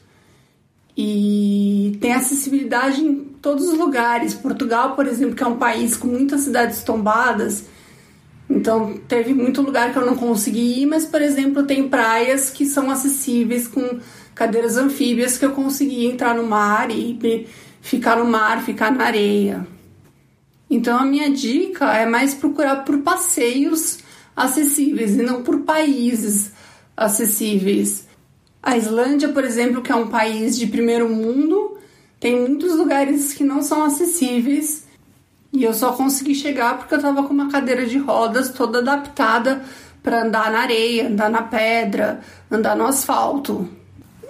e tem acessibilidade em todos os lugares. Portugal, por exemplo, que é um país com muitas cidades tombadas, então teve muito lugar que eu não consegui ir, mas por exemplo, tem praias que são acessíveis com cadeiras anfíbias que eu consegui entrar no mar e ficar no mar, ficar na areia. Então a minha dica é mais procurar por passeios acessíveis e não por países acessíveis. A Islândia, por exemplo, que é um país de primeiro mundo, tem muitos lugares que não são acessíveis e eu só consegui chegar porque eu tava com uma cadeira de rodas toda adaptada para andar na areia, andar na pedra, andar no asfalto.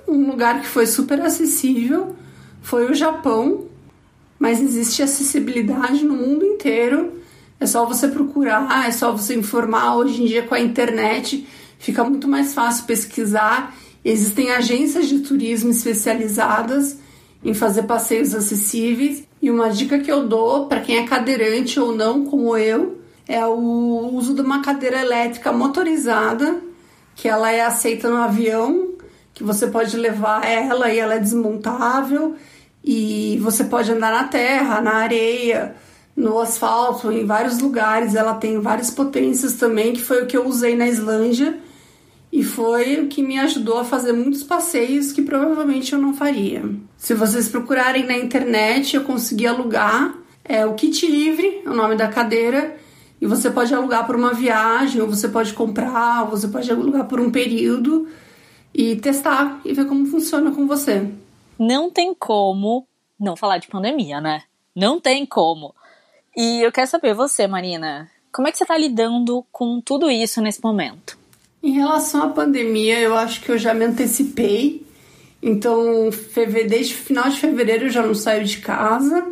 Um lugar que foi super acessível foi o Japão, mas existe acessibilidade no mundo inteiro. É só você procurar, é só você informar. Hoje em dia, com a internet, fica muito mais fácil pesquisar Existem agências de turismo especializadas em fazer passeios acessíveis. E uma dica que eu dou para quem é cadeirante ou não, como eu, é o uso de uma cadeira elétrica motorizada, que ela é aceita no avião, que você pode levar ela e ela é desmontável e você pode andar na terra, na areia, no asfalto, em vários lugares. Ela tem várias potências também, que foi o que eu usei na Islândia e foi o que me ajudou a fazer muitos passeios que provavelmente eu não faria. Se vocês procurarem na internet, eu consegui alugar é o kit livre, é o nome da cadeira, e você pode alugar por uma viagem, ou você pode comprar, ou você pode alugar por um período e testar e ver como funciona com você. Não tem como não falar de pandemia, né? Não tem como. E eu quero saber você, Marina, como é que você está lidando com tudo isso nesse momento? Em relação à pandemia, eu acho que eu já me antecipei. Então, desde o final de fevereiro eu já não saio de casa.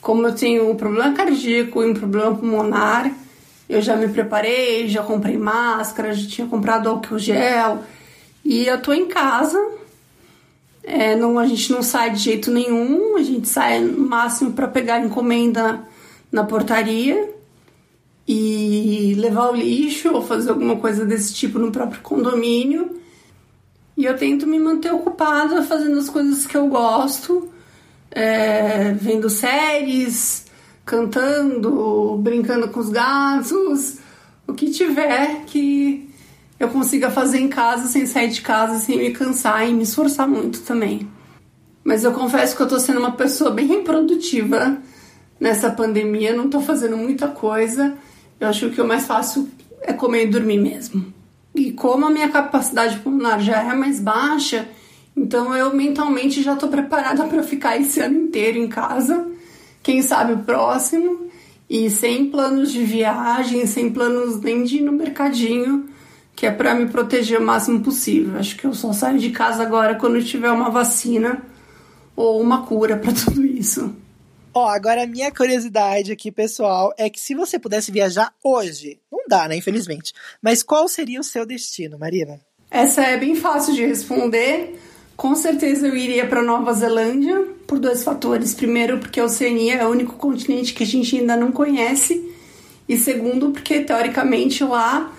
como eu tenho um problema cardíaco e um problema pulmonar, eu já me preparei, já comprei máscara, já tinha comprado álcool gel e eu tô em casa. É, não, a gente não sai de jeito nenhum, a gente sai no máximo para pegar encomenda na portaria e levar o lixo ou fazer alguma coisa desse tipo no próprio condomínio. E eu tento me manter ocupada fazendo as coisas que eu gosto, é, vendo séries, cantando, brincando com os gatos, o que tiver que eu consiga fazer em casa sem sair de casa, sem me cansar e me esforçar muito também. Mas eu confesso que eu tô sendo uma pessoa bem produtiva nessa pandemia, não tô fazendo muita coisa. Eu acho que o mais fácil é comer e dormir mesmo. E como a minha capacidade pulmonar já é mais baixa, então eu mentalmente já tô preparada para ficar esse ano inteiro em casa, quem sabe o próximo, e sem planos de viagem, sem planos nem de ir no mercadinho que é para me proteger o máximo possível. Acho que eu só saio de casa agora quando tiver uma vacina ou uma cura para tudo isso. Ó, agora a minha curiosidade aqui, pessoal, é que se você pudesse viajar hoje, não dá, né, infelizmente. Mas qual seria o seu destino, Marina? Essa é bem fácil de responder. Com certeza eu iria para Nova Zelândia por dois fatores. Primeiro, porque a Oceania é o único continente que a gente ainda não conhece. E segundo, porque teoricamente lá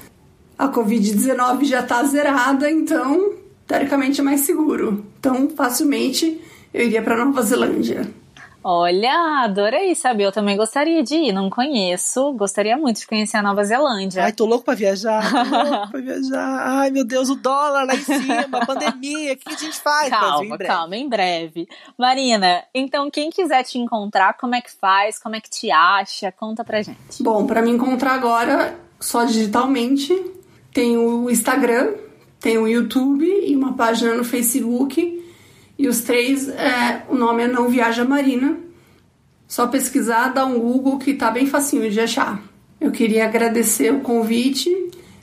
a Covid-19 já está zerada, então teoricamente é mais seguro. Então, facilmente eu iria para Nova Zelândia. Olha, adorei saber. Eu também gostaria de ir, não conheço. Gostaria muito de conhecer a Nova Zelândia. Ai, tô louco pra viajar. Tô louco pra viajar. Ai, meu Deus, o dólar lá em cima, pandemia. O que a gente faz? Calma, em calma, em breve. Marina, então quem quiser te encontrar, como é que faz? Como é que te acha? Conta pra gente. Bom, para me encontrar agora, só digitalmente, tem o Instagram, tem o YouTube e uma página no Facebook. E os três, é, o nome é Não Viaja Marina. Só pesquisar, dá um Google que tá bem facinho de achar. Eu queria agradecer o convite,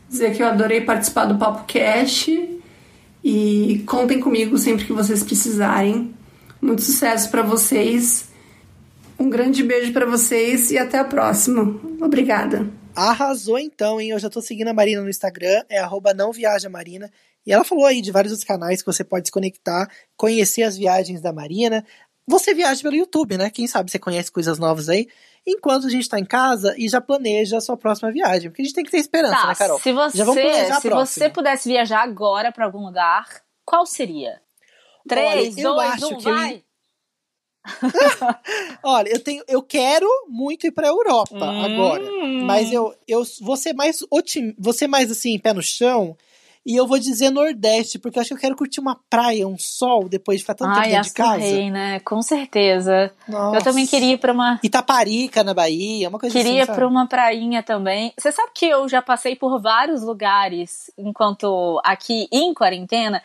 dizer que eu adorei participar do Papo Cash e contem comigo sempre que vocês precisarem. Muito sucesso para vocês. Um grande beijo para vocês e até a próxima. Obrigada. Arrasou então, hein? Eu já tô seguindo a Marina no Instagram, é arroba não viaja Marina. E ela falou aí de vários outros canais que você pode se conectar, conhecer as viagens da Marina. Você viaja pelo YouTube, né? Quem sabe você conhece coisas novas aí. Enquanto a gente tá em casa e já planeja a sua próxima viagem. Porque a gente tem que ter esperança, tá, né, Carol? Se você, já vamos planejar se você pudesse viajar agora para algum lugar, qual seria? Três, Olha, dois, um, vai! Eu Olha, eu tenho, eu quero muito ir pra Europa hum. agora. Mas eu, eu vou ser mais otim, vou ser mais assim, pé no chão. E eu vou dizer Nordeste, porque eu acho que eu quero curtir uma praia, um sol, depois de ficar tanto Ai, tempo de casa. Rei, né? Com certeza. Nossa. Eu também queria ir pra uma. Itaparica, na Bahia, uma coisa queria assim. Queria pra uma prainha também. Você sabe que eu já passei por vários lugares enquanto aqui em quarentena.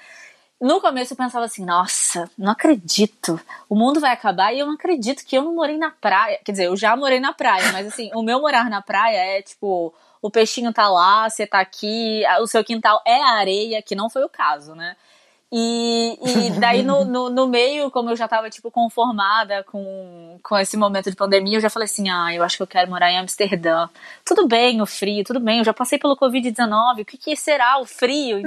No começo eu pensava assim, nossa, não acredito, o mundo vai acabar e eu não acredito que eu não morei na praia. Quer dizer, eu já morei na praia, mas assim, o meu morar na praia é tipo, o peixinho tá lá, você tá aqui, o seu quintal é areia, que não foi o caso, né? E, e daí no, no, no, meio, como eu já tava, tipo, conformada com, com esse momento de pandemia, eu já falei assim, ah, eu acho que eu quero morar em Amsterdã. Tudo bem o frio, tudo bem, eu já passei pelo Covid-19, o que, que será o frio?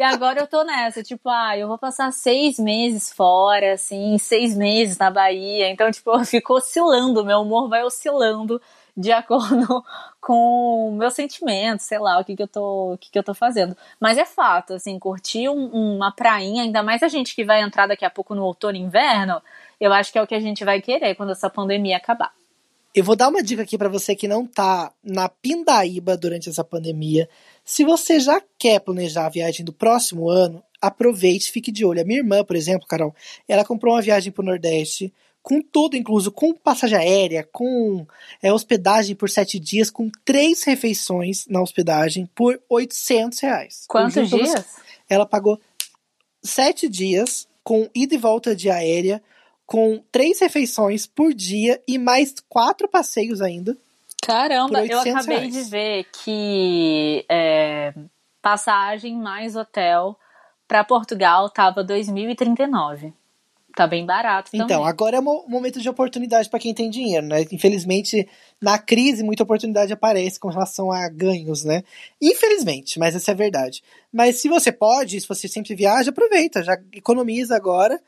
E agora eu tô nessa, tipo, ah, eu vou passar seis meses fora, assim, seis meses na Bahia. Então, tipo, eu fico oscilando, meu humor vai oscilando de acordo com o meu sentimento, sei lá, o que, que eu tô, o que, que eu tô fazendo. Mas é fato, assim, curtir um, uma prainha, ainda mais a gente que vai entrar daqui a pouco no outono e inverno, eu acho que é o que a gente vai querer quando essa pandemia acabar. Eu vou dar uma dica aqui para você que não tá na Pindaíba durante essa pandemia. Se você já quer planejar a viagem do próximo ano, aproveite, fique de olho. A minha irmã, por exemplo, Carol, ela comprou uma viagem para o Nordeste, com tudo incluso, com passagem aérea, com é, hospedagem por sete dias, com três refeições na hospedagem por 800 reais. Quantos dias? Ela pagou sete dias com ida e volta de aérea, com três refeições por dia e mais quatro passeios ainda. Caramba, eu acabei reais. de ver que é, passagem mais hotel para Portugal tava 2039. Tá bem barato Então, também. agora é um momento de oportunidade para quem tem dinheiro, né? Infelizmente, na crise, muita oportunidade aparece com relação a ganhos, né? Infelizmente, mas essa é a verdade. Mas se você pode, se você sempre viaja, aproveita, já economiza agora,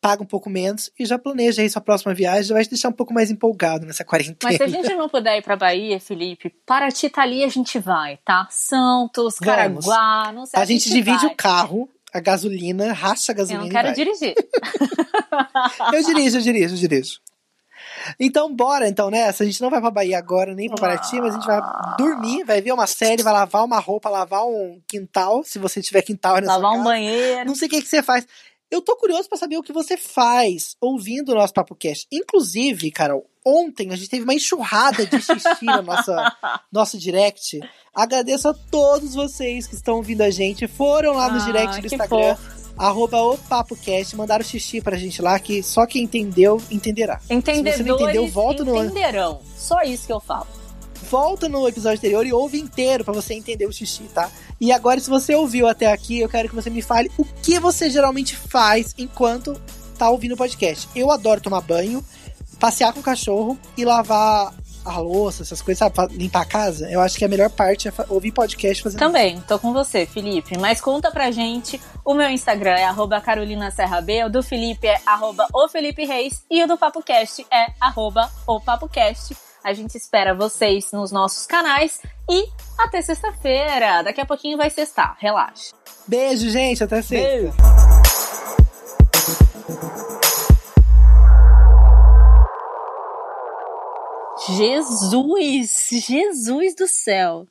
paga um pouco menos e já planeja aí sua próxima viagem, já vai te deixar um pouco mais empolgado nessa quarentena. Mas se a gente não puder ir pra Bahia, Felipe, Paraty tá ali, a gente vai, tá? Santos, Vamos. Caraguá, não sei. A gente divide vai. o carro, a gasolina, racha a Eu gasolina. não e quero dirigir. Eu dirijo, eu dirijo, eu dirijo. Então, bora então nessa. A gente não vai pra Bahia agora, nem pra Paraty, mas a gente vai dormir, vai ver uma série, vai lavar uma roupa, lavar um quintal, se você tiver quintal sua Lavar um casa. banheiro. Não sei o que, que você faz. Eu tô curioso pra saber o que você faz ouvindo o nosso Papo Cast. Inclusive, Carol, ontem a gente teve uma enxurrada de xixi no nossa, nosso direct. Agradeço a todos vocês que estão ouvindo a gente. Foram lá no Ah, direct do Instagram, fofo. arroba o PapoCast, mandaram xixi pra gente lá, que só quem entendeu, entenderá. Entendedores Se você não entendeu, volta no- entenderão. Só isso que eu falo. Volta no episódio anterior e ouve inteiro pra você entender o xixi, tá? E agora, se você ouviu até aqui, eu quero que você me fale o que você geralmente faz enquanto tá ouvindo o podcast. Eu adoro tomar banho, passear com o cachorro e lavar a louça, essas coisas, sabe? Limpar a casa. Eu acho que a melhor parte é ouvir podcast fazendo Também, tô com você, Felipe. Mas conta pra gente. O meu Instagram é arroba Carolina Serra B, o do Felipe é arroba o Felipe Reis e o do PapoCast é arroba o PapoCast. A gente espera vocês nos nossos canais e até sexta-feira. Daqui a pouquinho vai sextar, relaxa. Beijo, gente. Até sexta. Beijo. Jesus! Jesus do céu!